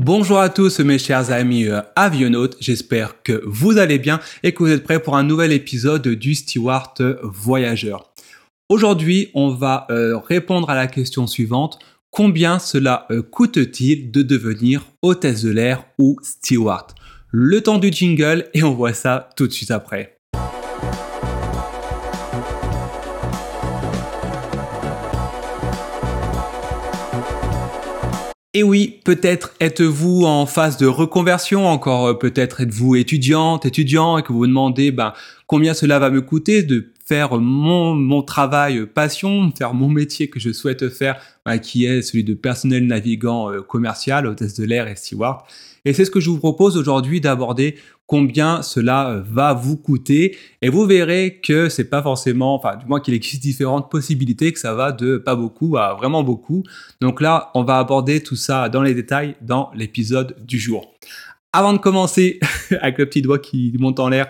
Bonjour à tous mes chers amis euh, avionautes, j'espère que vous allez bien et que vous êtes prêts pour un nouvel épisode du Steward Voyageur. Aujourd'hui, on va euh, répondre à la question suivante. Combien cela euh, coûte-t-il de devenir hôtesse de l'air ou steward? Le temps du jingle et on voit ça tout de suite après. Et oui, peut-être êtes-vous en phase de reconversion, encore euh, peut-être êtes-vous étudiante, étudiant, et que vous vous demandez ben, combien cela va me coûter de faire mon, mon travail passion, faire mon métier que je souhaite faire, ben, qui est celui de personnel navigant euh, commercial, hôtesse de l'air et steward. Et c'est ce que je vous propose aujourd'hui d'aborder combien cela euh, va vous coûter et vous verrez que c'est pas forcément enfin du moins qu'il existe différentes possibilités que ça va de pas beaucoup à vraiment beaucoup. Donc là, on va aborder tout ça dans les détails dans l'épisode du jour. Avant de commencer avec le petit doigt qui monte en l'air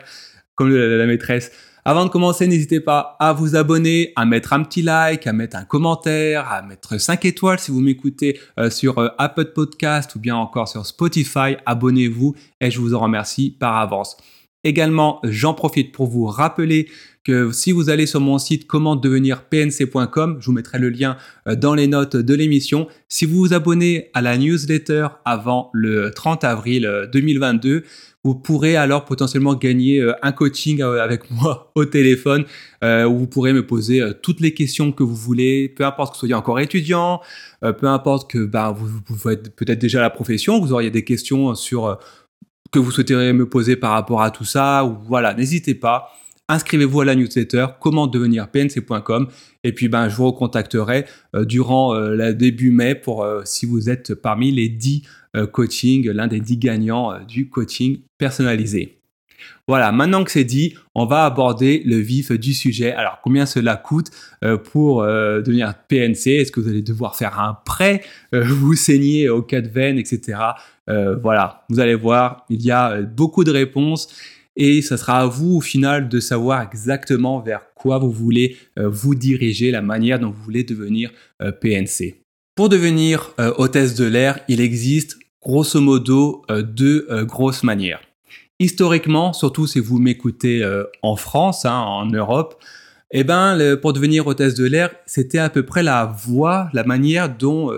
comme la maîtresse, avant de commencer, n'hésitez pas à vous abonner, à mettre un petit like, à mettre un commentaire, à mettre 5 étoiles si vous m'écoutez euh, sur euh, Apple Podcast ou bien encore sur Spotify. Abonnez-vous et je vous en remercie par avance. Également, j'en profite pour vous rappeler que si vous allez sur mon site comment devenir pnc.com, je vous mettrai le lien euh, dans les notes de l'émission. Si vous vous abonnez à la newsletter avant le 30 avril 2022, vous pourrez alors potentiellement gagner euh, un coaching euh, avec moi au téléphone euh, où vous pourrez me poser toutes les questions que vous voulez, peu importe que vous soyez encore étudiant, peu importe que bah, vous, vous peut-être déjà la profession, vous auriez des questions sur que vous souhaiteriez me poser par rapport à tout ça, ou voilà, n'hésitez pas inscrivez-vous à la newsletter comment devenir pnc.com et puis ben je vous recontacterai durant le début mai pour si vous êtes parmi les 10 euh, coaching, l'un des 10 gagnants euh, du coaching personnalisé. Voilà, maintenant que c'est dit, on va aborder le vif du sujet. Alors, combien cela coûte euh, pour devenir PNC Est-ce que vous allez devoir faire un prêt, vous saigner au cas de veine, etc. voilà, vous allez voir, il y a beaucoup de réponses et ça sera à vous au final de savoir exactement vers quoi vous voulez vous diriger, la manière dont vous voulez devenir PNC. Pour devenir euh, hôtesse de l'air, il existe grosso modo euh, deux euh, grosses manières. Historiquement, surtout si vous m'écoutez en France, hein, en Europe, eh ben, pour devenir hôtesse de l'air, c'était à peu près la voie, la manière dont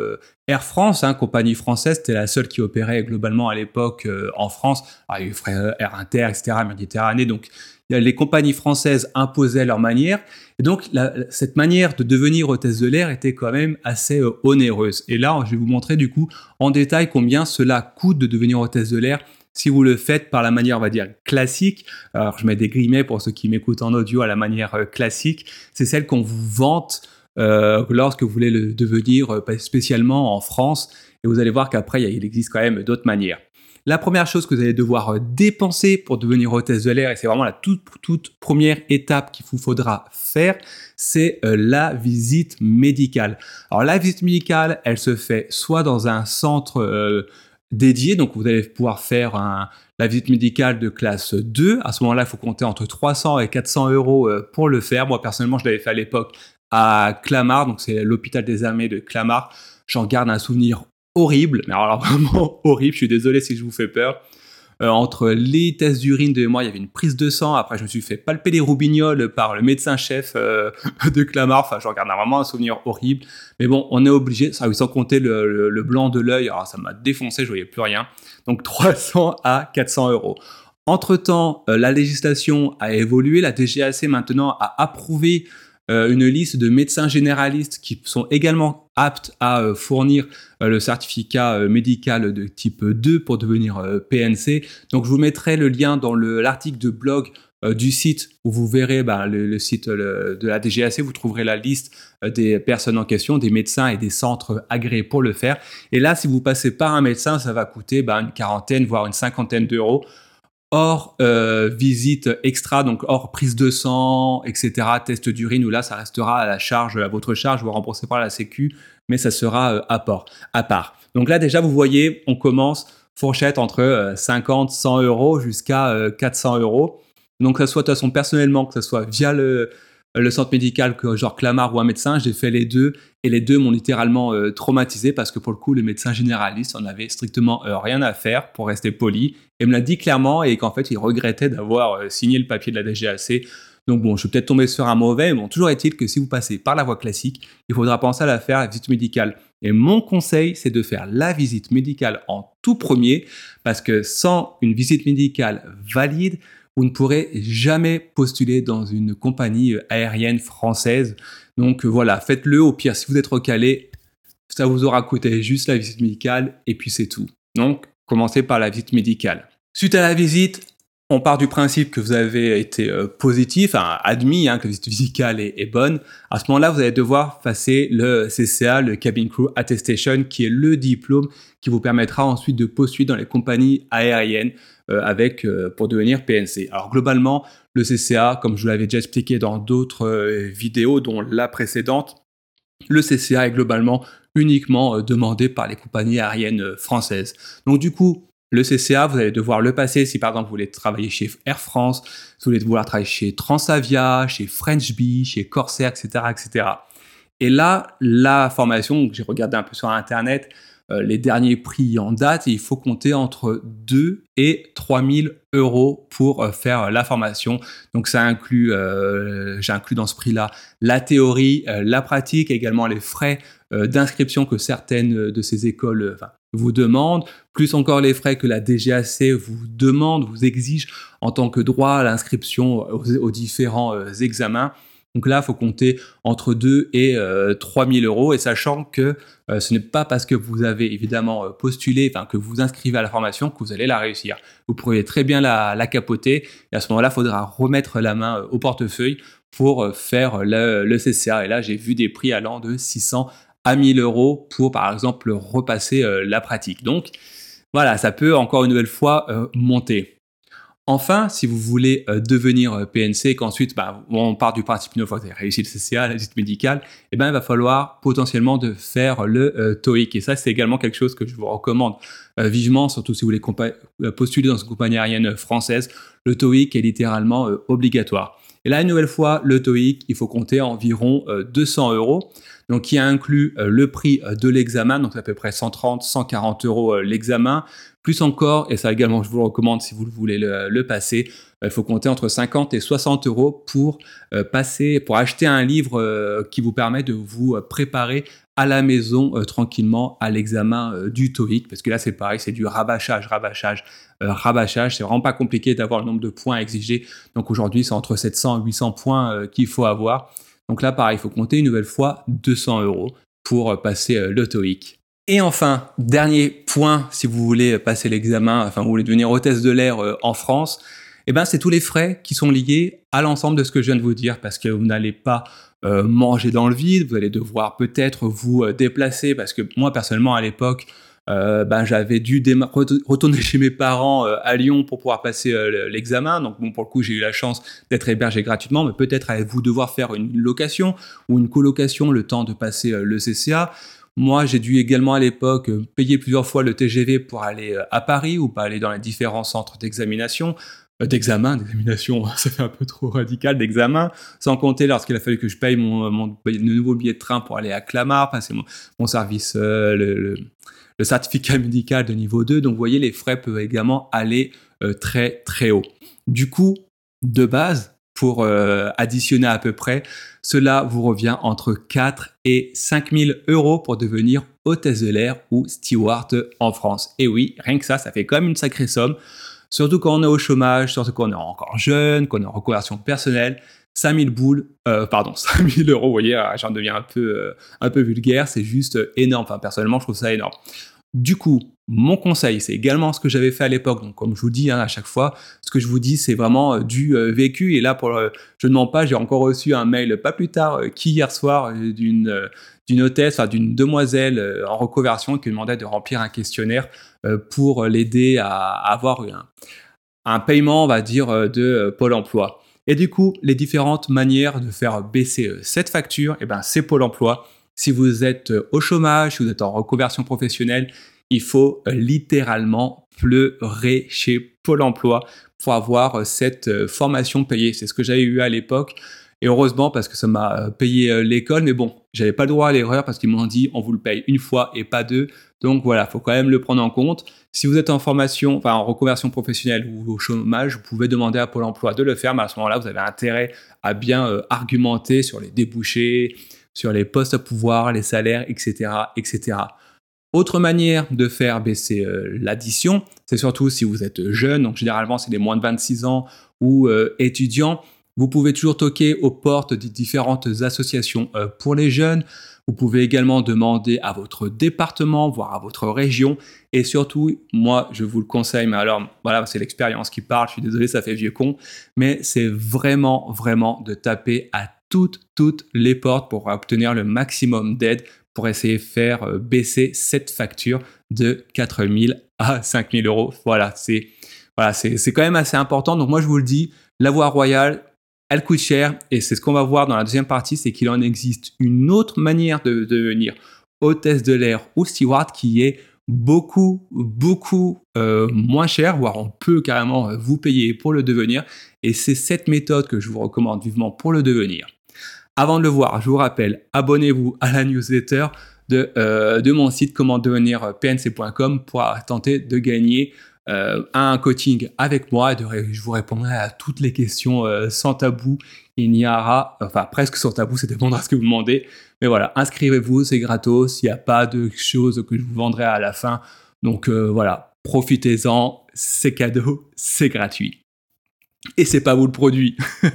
Air France, hein, compagnie française, c'était la seule qui opérait globalement à l'époque en France. Ah, il y avait Air Inter, etc., Méditerranée, donc les compagnies françaises imposaient leur manière. Et donc, cette manière de devenir hôtesse de l'air était quand même assez euh, onéreuse. Et là, je vais vous montrer du coup en détail combien cela coûte de devenir hôtesse de l'air si vous le faites par la manière, on va dire, classique. Alors, je mets des guillemets pour ceux qui m'écoutent en audio à la manière euh, classique. C'est celle qu'on vous vante euh, lorsque vous voulez le devenir spécialement en France. Et vous allez voir qu'après, il existe quand même d'autres manières. La première chose que vous allez devoir euh, dépenser pour devenir hôtesse de l'air, et c'est vraiment la toute, première étape qu'il vous faudra faire, c'est euh, la visite médicale. Alors la visite médicale, elle se fait soit dans un centre euh, dédié, donc vous allez pouvoir faire la visite médicale de classe 2. À ce moment-là, il faut compter entre 300 et 400 euros pour le faire. Moi, personnellement, je l'avais fait à l'époque à Clamart, donc c'est l'hôpital des armées de Clamart. J'en garde un souvenir horrible, mais alors vraiment horrible, je suis désolé si je vous fais peur. Euh, entre les tests d'urine de moi, il y avait une prise de sang. Après, je me suis fait palper les roubignoles par le médecin-chef euh, de Clamart. Enfin, je regarde vraiment un souvenir horrible. Mais bon, on est obligé, sans compter le, blanc de l'œil. Alors, ça m'a défoncé, je voyais plus rien. Donc, 300 à 400 euros. Entre-temps, euh, la législation a évolué. La DGAC maintenant a approuvé une liste de médecins généralistes qui sont également apte à euh, fournir euh, le certificat euh, médical de type 2 pour devenir PNC. Donc je vous mettrai le lien dans l'article de blog du site où vous verrez bah, le, site de la DGAC, vous trouverez la liste des personnes en question, des médecins et des centres agréés pour le faire. Et là, si vous passez par un médecin, ça va coûter bah, une quarantaine, voire une cinquantaine d'euros hors visite extra, donc hors prise de sang, etc., test d'urine, où là, ça restera à la charge, à votre charge, vous remboursez par la Sécu, mais ça sera euh, à, part, à part. Donc là, déjà, vous voyez, on commence fourchette entre 50, euh, 100 euros jusqu'à 400 euh, euros. Donc, que ce soit de toute façon personnellement, que ce soit via le, le centre médical que genre Clamart ou un médecin, j'ai fait les deux. Et les deux m'ont littéralement traumatisé parce que pour le coup, le médecin généraliste en avait strictement rien à faire pour rester poli. Et me l'a dit clairement et qu'en fait, il regrettait d'avoir signé le papier de la DGAC donc bon, je vais peut-être tomber sur un mauvais, mais bon, toujours est-il que si vous passez par la voie classique, il faudra penser à la faire, la visite médicale. Et mon conseil, c'est de faire la visite médicale en tout premier, parce que sans une visite médicale valide, vous ne pourrez jamais postuler dans une compagnie aérienne française. Donc voilà, faites-le. Au pire, si vous êtes recalé, ça vous aura coûté juste la visite médicale et puis c'est tout. Donc, commencez par la visite médicale. Suite à la visite, on part du principe que vous avez été euh, positif, admis, hein, que la visite médicale est, bonne. À ce moment-là, vous allez devoir passer le CCA, le Cabin Crew Attestation, qui est le diplôme qui vous permettra ensuite de postuler dans les compagnies aériennes euh, avec euh, pour devenir PNC. Alors globalement, le CCA, comme je vous l'avais déjà expliqué dans d'autres vidéos, dont la précédente, le CCA est globalement uniquement demandé par les compagnies aériennes françaises. Donc du coup, le CCA, vous allez devoir le passer si par exemple vous voulez travailler chez Air France, si vous voulez vouloir travailler chez Transavia, chez French Bee, chez Corsair, etc., etc. Et là, la formation, j'ai regardé un peu sur Internet, euh, les derniers prix en date, il faut compter entre 2 et 3 000 euros pour euh, faire la formation. Donc ça inclut, euh, j'ai inclus dans ce prix-là la théorie, la pratique, également les frais d'inscription que certaines de ces écoles vous demandent, plus encore les frais que la DGAC vous demande, vous exige en tant que droit à l'inscription aux, différents examens. Donc là, il faut compter entre 2 et 3 000 euros, et sachant que euh, ce n'est pas parce que vous avez évidemment euh, postulé, enfin que vous inscrivez à la formation que vous allez la réussir. Vous pourriez très bien la, capoter, et à ce moment-là, il faudra remettre la main euh, au portefeuille pour faire le, le CCA. Et là, j'ai vu des prix allant de 600 à 1000 euros pour, par exemple, repasser la pratique. Donc, voilà, ça peut encore une nouvelle fois monter. Enfin, si vous voulez euh, devenir euh, PNC, qu'ensuite bah, on part du principe une fois que vous avez réussi le CCA, la visite médicale, eh ben, il va falloir potentiellement faire le euh, TOEIC. Et ça, c'est également quelque chose que je vous recommande vivement, surtout si vous voulez postuler dans une compagnie aérienne française. Le TOEIC est littéralement obligatoire. Et là, une nouvelle fois, le TOEIC, il faut compter environ 200 euros. Donc, qui inclut le prix de l'examen, donc à peu près 130, 140 euros l'examen, plus encore, et ça également, je vous recommande si vous voulez le, passer, euh, il faut compter entre 50 et 60 euros pour euh, passer, pour acheter un livre euh, qui vous permet de vous préparer à la maison tranquillement à l'examen du TOEIC, parce que là c'est pareil, c'est du rabâchage, rabâchage, rabâchage. C'est vraiment pas compliqué d'avoir le nombre de points exigés. Donc aujourd'hui, c'est entre 700 et 800 points qu'il faut avoir. Donc là, pareil, il faut compter une nouvelle fois 200 euros pour passer le TOEIC. Et enfin, dernier point, si vous voulez passer l'examen, enfin vous voulez devenir hôtesse de l'air euh, en France, eh ben c'est tous les frais qui sont liés à l'ensemble de ce que je viens de vous dire, parce que vous n'allez pas euh, manger dans le vide, vous allez devoir peut-être vous euh, déplacer, parce que moi personnellement à l'époque, ben, j'avais dû retourner chez mes parents à Lyon pour pouvoir passer l'examen. Donc bon, pour le coup, j'ai eu la chance d'être hébergé gratuitement, mais peut-être allez-vous devoir faire une location ou une colocation le temps de passer le CCA. Moi, j'ai dû également à l'époque euh, payer plusieurs fois le TGV pour aller euh, à Paris ou pas aller dans les différents centres d'examination, euh, d'examen, d'examination, ça fait un peu trop radical, d'examen, sans compter lorsqu'il a fallu que je paye mon, nouveau billet de train pour aller à Clamart, passer mon, service, le, certificat médical de niveau 2. Donc, vous voyez, les frais peuvent également aller très, très haut. Du coup, de base, pour euh, additionner à peu près, cela vous revient entre 4 et 5 000 euros pour devenir hôtesse de l'air ou steward en France. Et oui, rien que ça, ça fait quand même une sacrée somme. Surtout quand on est au chômage, surtout quand on est encore jeune, qu'on est en reconversion personnelle. 5000 boules, euh, pardon, 5000 euros, vous voyez, ah, j'en deviens un peu, euh, un peu vulgaire, c'est juste énorme. Enfin, personnellement, je trouve ça énorme. Du coup, mon conseil, c'est également ce que j'avais fait à l'époque. Donc, comme je vous dis hein, à chaque fois, ce que je vous dis, c'est vraiment euh, du euh, vécu. Et là, pour, je ne mens pas, j'ai encore reçu un mail pas plus tard euh, qu'hier soir d'une d'une hôtesse, enfin, d'une demoiselle en reconversion qui demandait de remplir un questionnaire pour l'aider à, avoir un, un, paiement, on va dire, de Pôle Emploi. Et du coup, les différentes manières de faire baisser cette facture, eh ben, c'est Pôle Emploi. Si vous êtes au chômage, si vous êtes en reconversion professionnelle, il faut euh, littéralement pleurer chez Pôle Emploi pour avoir euh, cette euh, formation payée. C'est ce que j'avais eu à l'époque. Et heureusement parce que ça m'a payé l'école, mais bon, j'avais pas le droit à l'erreur parce qu'ils m'ont dit on vous le paye une fois et pas deux. Donc voilà, faut quand même le prendre en compte. Si vous êtes en formation, enfin en reconversion professionnelle ou au chômage, vous pouvez demander à Pôle Emploi de le faire, mais à ce moment-là, vous avez intérêt à bien argumenter sur les débouchés, sur les postes à pouvoir, les salaires, etc., etc. Autre manière de faire baisser euh, l'addition, c'est surtout si vous êtes jeune, donc généralement c'est les moins de 26 ans ou euh, étudiants, vous pouvez toujours toquer aux portes des différentes associations euh, pour les jeunes. Vous pouvez également demander à votre département, voire à votre région. Et surtout, moi, je vous le conseille, mais alors, voilà, c'est l'expérience qui parle. Je suis désolé, ça fait vieux con. Mais c'est vraiment, vraiment de taper à toutes, toutes les portes pour obtenir le maximum d'aide pour essayer de faire euh, baisser cette facture de 4000 à 5000 euros. Voilà, c'est voilà, c'est quand même assez important. Donc moi, je vous le dis, la voie royale, elle coûte cher et c'est ce qu'on va voir dans la deuxième partie, c'est qu'il en existe une autre manière de, devenir hôtesse de l'air ou steward qui est beaucoup, beaucoup euh, moins cher, voire on peut carrément vous payer pour le devenir. Et c'est cette méthode que je vous recommande vivement pour le devenir. Avant de le voir, je vous rappelle, abonnez-vous à la newsletter de, euh, de mon site comment devenir pnc.com pour tenter de gagner euh, un coaching avec moi. je vous répondrai à toutes les questions euh, sans tabou. Il n'y aura, enfin presque sans tabou, ça dépendra de ce que vous demandez. Mais voilà, inscrivez-vous, c'est gratos. Il n'y a pas de choses que je vous vendrai à la fin. Donc voilà, profitez-en, c'est cadeau, c'est gratuit. Et c'est pas vous le produit.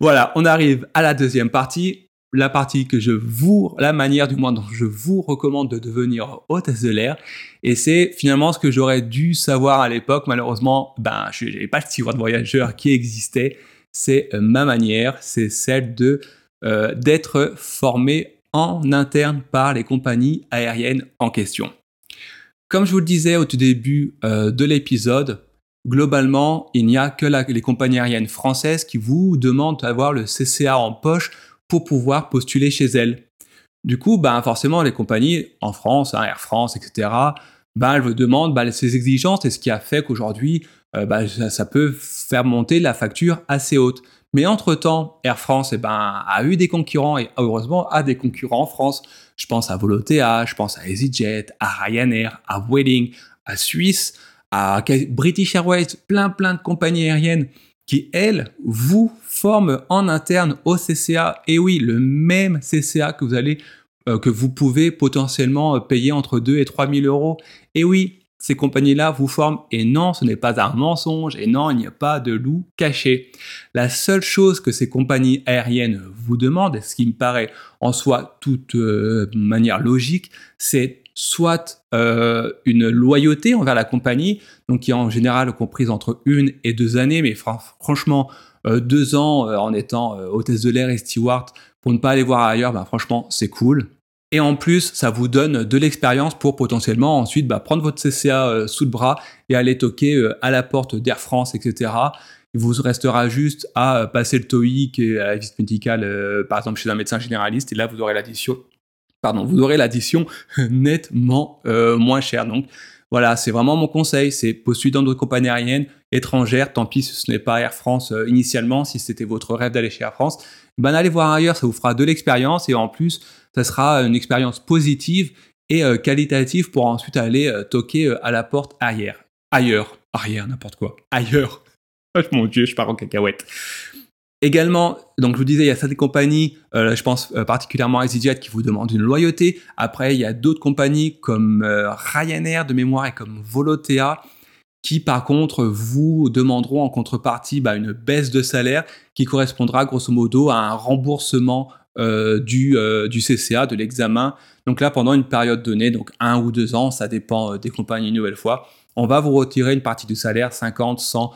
voilà, on arrive à la deuxième partie. La partie que je vous, la manière du moins dont je vous recommande de devenir hôtesse de l'air. Et c'est finalement ce que j'aurais dû savoir à l'époque. Malheureusement, ben, je n'avais pas le de voyageur qui existait. C'est euh, ma manière, c'est celle de euh, d'être formé en interne par les compagnies aériennes en question. Comme je vous le disais au tout début euh, de l'épisode, globalement, il n'y a que les compagnies aériennes françaises qui vous demandent d'avoir le CCA en poche pour pouvoir postuler chez elles. Du coup, ben, forcément, les compagnies en France, hein, Air France, etc., ben, elles vous demandent ben, ces exigences et ce qui a fait qu'aujourd'hui, euh, ça, peut faire monter la facture assez haute. Mais entre-temps, Air France eh a eu des concurrents et heureusement a des concurrents en France. Je pense à Volotea, je pense à EasyJet, à Ryanair, à Vueling, à Suisse British Airways, plein plein de compagnies aériennes qui, elles, vous forment en interne au CCA. Et oui, le même CCA que vous allez, euh, que vous pouvez potentiellement euh, payer entre 2 et 3 000 euros. Et oui, ces compagnies-là vous forment. Et non, ce n'est pas un mensonge. Et non, il n'y a pas de loup caché. La seule chose que ces compagnies aériennes vous demandent, ce qui me paraît en soi toute euh, manière logique, c'est soit euh, une loyauté envers la compagnie, donc qui est en général comprise entre une et deux années, mais franchement, euh, deux ans euh, en étant hôtesse de l'air et steward pour ne pas aller voir ailleurs, bah, franchement, c'est cool. Et en plus, ça vous donne de l'expérience pour potentiellement ensuite bah, prendre votre CCA sous le bras et aller toquer à la porte d'Air France, etc. Il vous restera juste à passer le TOEIC et à la visite médicale, par exemple chez un médecin généraliste, et là vous aurez l'addition pardon, vous aurez l'addition nettement euh, moins chère. Donc voilà, c'est vraiment mon conseil, c'est postuler dans d'autres compagnies aériennes étrangères. Tant pis si ce n'est pas Air France euh, initialement, si c'était votre rêve d'aller chez Air France, ben allez voir ailleurs, ça vous fera de l'expérience et en plus, ça sera une expérience positive et euh, qualitative pour ensuite aller toquer à la porte arrière. Ailleurs, arrière, n'importe quoi. Ailleurs. Oh, mon dieu, je pars en cacahuète. Également, donc je vous disais, il y a certaines compagnies, euh, je pense euh, particulièrement à EasyJet, qui vous demandent une loyauté. Après, il y a d'autres compagnies comme euh, Ryanair de mémoire et comme Volotea, qui par contre vous demanderont en contrepartie bah, une baisse de salaire qui correspondra grosso modo à un remboursement du, du CCA, de l'examen. Donc là, pendant une période donnée, donc un ou deux ans, ça dépend des compagnies une nouvelle fois, on va vous retirer une partie du salaire, 50, 100,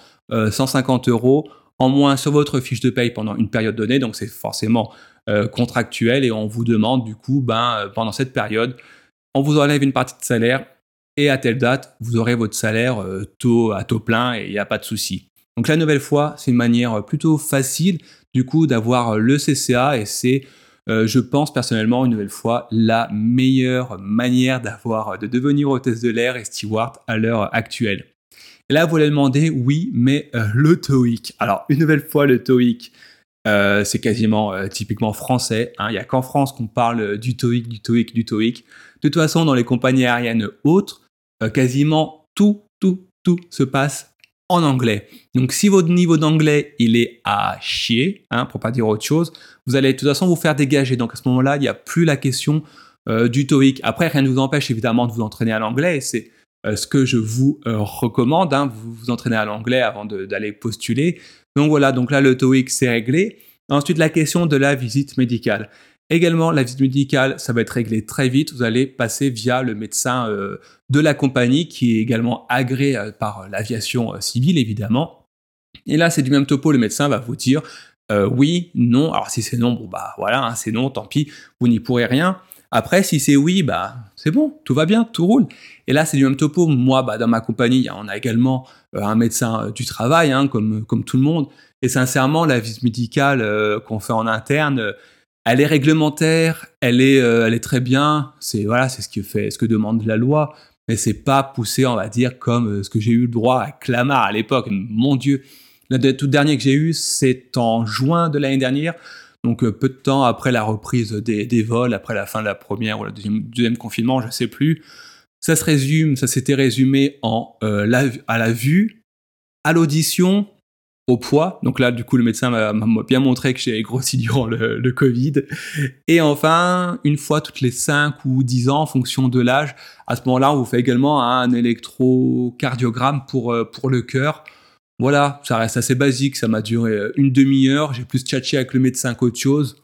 150 euros en moins sur votre fiche de paye pendant une période donnée, donc c'est forcément euh, contractuel et on vous demande du coup, ben, euh, pendant cette période, on vous enlève une partie de salaire et à telle date, vous aurez votre salaire euh, taux, à taux plein et il n'y a pas de souci. Donc la nouvelle fois, c'est une manière plutôt facile du coup d'avoir le CCA et c'est, je pense personnellement, une nouvelle fois, la meilleure manière d'avoir, de devenir hôtesse de l'air et steward à l'heure actuelle. Là, vous allez demander, oui, mais euh, le TOEIC. Alors, une nouvelle fois, le TOEIC. Euh, c'est quasiment euh, typiquement français. Hein. Il n'y a qu'en France qu'on parle du TOEIC, du TOEIC, du TOEIC. De toute façon, dans les compagnies aériennes autres, euh, quasiment tout, tout, tout se passe en anglais. Donc si votre niveau d'anglais il est à chier, hein, pour pas dire autre chose, vous allez de toute façon vous faire dégager. Donc à ce moment-là, il n'y a plus la question du TOEIC. Après, rien ne vous empêche évidemment de vous entraîner à l'anglais. Ce que je vous recommande. Hein. vous vous entraînez à l'anglais avant d'aller postuler. Donc voilà, donc là le TOEIC c'est réglé. Ensuite la question de la visite médicale. Également la visite médicale, ça va être réglé très vite. Vous allez passer via le médecin euh, de la compagnie qui est également agréé euh, par l'aviation euh, civile évidemment. Et là c'est du même topo, le médecin va vous dire oui, non. Alors si c'est non, bon bah voilà, hein, c'est non, tant pis, vous n'y pourrez rien. Après, si c'est oui, bah c'est bon, tout va bien, tout roule. Et là, c'est du même topo. Moi, bah, dans ma compagnie, on a également euh, un médecin euh, du travail, hein, comme, comme tout le monde. Et sincèrement, la visite médicale euh, qu'on fait en interne, elle est réglementaire, elle est, elle est très bien. C'est voilà, c'est ce que fait, ce que demande la loi. Mais c'est pas poussé, on va dire, comme ce que j'ai eu le droit à Clamart à l'époque. Mon Dieu, le tout dernier que j'ai eu, c'est en juin de l'année dernière. Donc peu de temps après la reprise des, des, vols, après la fin de la première ou le deuxième, confinement, je ne sais plus, ça se résume, ça s'était résumé en euh, à la vue, à l'audition, au poids. Donc là, du coup, le médecin m'a bien montré que j'ai grossi durant le, Covid. Et enfin, une fois toutes les 5 ou 10 ans, en fonction de l'âge, à ce moment-là, on vous fait également un électrocardiogramme pour, euh, pour le cœur. Voilà, ça reste assez basique, ça m'a duré euh, une demi-heure, j'ai plus tchatché avec le médecin qu'autre chose.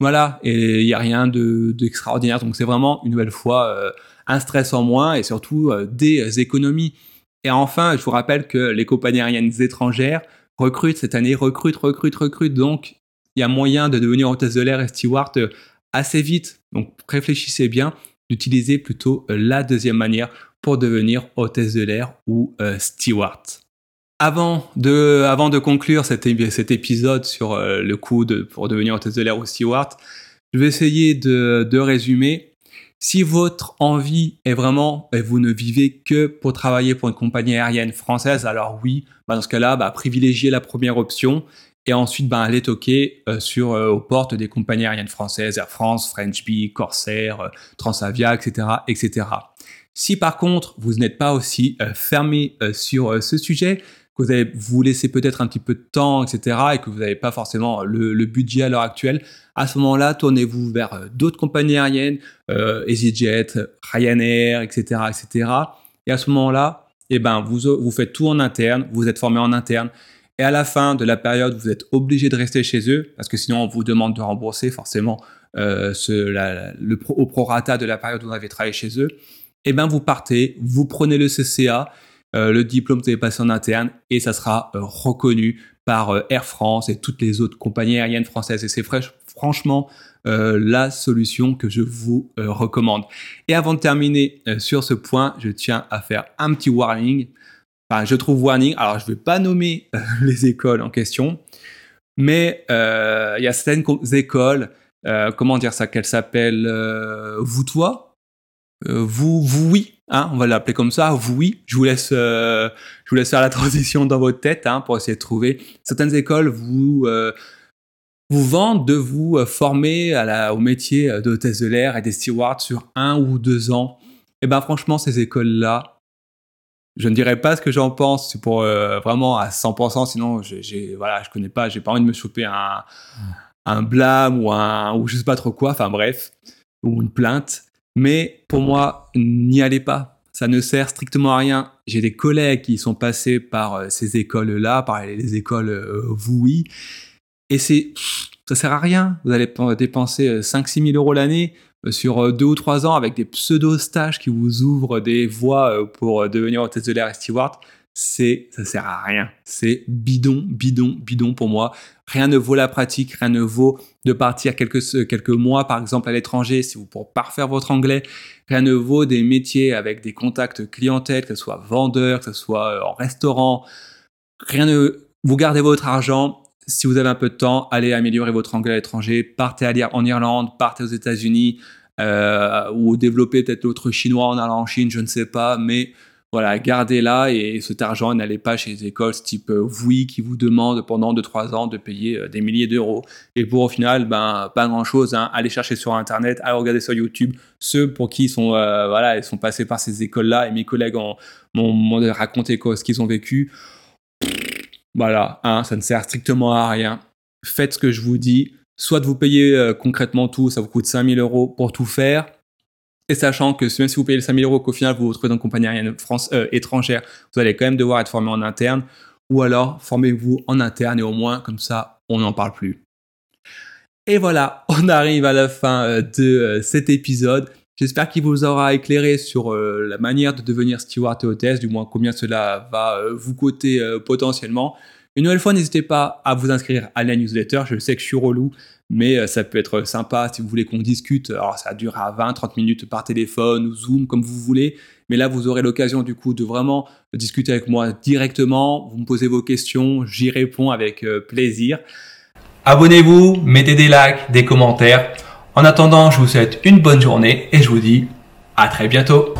Voilà, et il n'y a rien d'extraordinaire. Donc c'est vraiment, une nouvelle fois, un stress en moins et surtout euh, des économies. Et enfin, je vous rappelle que les compagnies aériennes étrangères recrutent cette année, recrutent, recrutent, recrutent. Donc, il y a moyen de devenir hôtesse de l'air et steward euh, assez vite. Donc, réfléchissez bien d'utiliser plutôt euh, la deuxième manière pour devenir hôtesse de l'air ou steward. Avant de, avant de conclure cet, épisode sur le coût de, pour devenir hôtesse de l'air ou steward, je vais essayer de, résumer si votre envie est vraiment, et vous ne vivez que pour travailler pour une compagnie aérienne française, alors oui, bah, dans ce cas-là, bah, privilégiez la première option et ensuite bah, allez toquer euh, sur, euh, aux portes des compagnies aériennes françaises, Air France, French Bee, Corsair, euh, Transavia, etc., etc. Si par contre vous n'êtes pas aussi fermé sur ce sujet, que vous, avez, vous laissez peut-être un petit peu de temps, etc., et que vous n'avez pas forcément le, budget à l'heure actuelle, à ce moment-là, tournez-vous vers euh, d'autres compagnies aériennes, euh, EasyJet, Ryanair, etc., etc. Et à ce moment-là, eh ben, vous, faites tout en interne, vous êtes formé en interne, et à la fin de la période, vous êtes obligé de rester chez eux, parce que sinon on vous demande de rembourser forcément euh, ce, le au prorata de la période où vous avez travaillé chez eux. Eh ben, vous partez, vous prenez le CCA, le diplôme que vous avez passé en interne et ça sera euh, reconnu par euh, Air France et toutes les autres compagnies aériennes françaises. Et c'est franchement la solution que je vous recommande. Et avant de terminer sur ce point, je tiens à faire un petit warning. Enfin, je trouve warning. Alors, je ne vais pas nommer les écoles en question, mais il y a certaines écoles, comment dire ça, qu'elles s'appellent vous toi, vous vous oui, Hein, on va l'appeler comme ça. Oui, je vous laisse, euh, je vous laisse faire la transition dans votre tête hein, pour essayer de trouver. Certaines écoles vous euh, vous vendent de vous euh, former au métier d'hôtesse de l'air et des stewards sur un ou deux ans. Et eh ben franchement, ces écoles-là, je ne dirais pas ce que j'en pense c'est pour vraiment à 100%. Sinon, j'ai voilà, je connais pas, j'ai pas envie de me choper un un blâme ou un ou je sais pas trop quoi. Enfin bref, ou une plainte. Mais pour moi, n'y allez pas. Ça ne sert strictement à rien. J'ai des collègues qui sont passés par euh, ces écoles-là, par les écoles euh, et c'est ça sert à rien. Vous allez dépenser 5-6 euh, 000 euros l'année sur deux ou trois ans avec des pseudo-stages qui vous ouvrent des voies pour devenir hôtesse de l'air et steward c'est ça sert à rien. C'est bidon, bidon, bidon pour moi. Rien ne vaut la pratique, rien ne vaut de partir quelques quelques mois par exemple à l'étranger si vous pour parfaire votre anglais. Rien ne vaut des métiers avec des contacts clientèle, que ce soit vendeur, que ce soit euh, en restaurant. Rien ne vous gardez votre argent. Si vous avez un peu de temps, allez améliorer votre anglais à l'étranger. Partez aller en Irlande, partez aux États-Unis euh, ou développez peut-être l'autre chinois en allant en Chine, je ne sais pas, mais voilà, gardez-la et cet argent n'allez pas chez les écoles type euh, VUI qui vous demandent pendant 2-3 ans de payer euh, des milliers d'euros. Et pour au final, ben, pas grand-chose. Hein. Allez chercher sur Internet, allez regarder sur YouTube ceux pour qui ils sont, euh, voilà, ils sont passés par ces écoles-là et mes collègues m'ont raconté quoi, ce qu'ils ont vécu. Voilà, hein, ça ne sert strictement à rien. Faites ce que je vous dis. Soit de vous payer concrètement tout, ça vous coûte 5000 euros pour tout faire et sachant que même si vous payez les 5000 euros, qu'au final vous vous retrouvez dans une compagnie aérienne euh, étrangère, vous allez quand même devoir être formé en interne. Ou alors formez-vous en interne et au moins comme ça on n'en parle plus. Et voilà, on arrive à la fin euh, de euh, cet épisode. J'espère qu'il vous aura éclairé sur la manière de devenir steward et hôtesse, du moins combien cela va vous coûter potentiellement. Une nouvelle fois, n'hésitez pas à vous inscrire à la newsletter. Je sais que je suis relou, mais euh, ça peut être sympa si vous voulez qu'on discute. Alors ça dure à 20-30 minutes par téléphone ou Zoom, comme vous voulez. Mais là, vous aurez l'occasion du coup de vraiment discuter avec moi directement. Vous me posez vos questions, j'y réponds avec euh, plaisir. Abonnez-vous, mettez des likes, des commentaires. En attendant, je vous souhaite une bonne journée et je vous dis à très bientôt.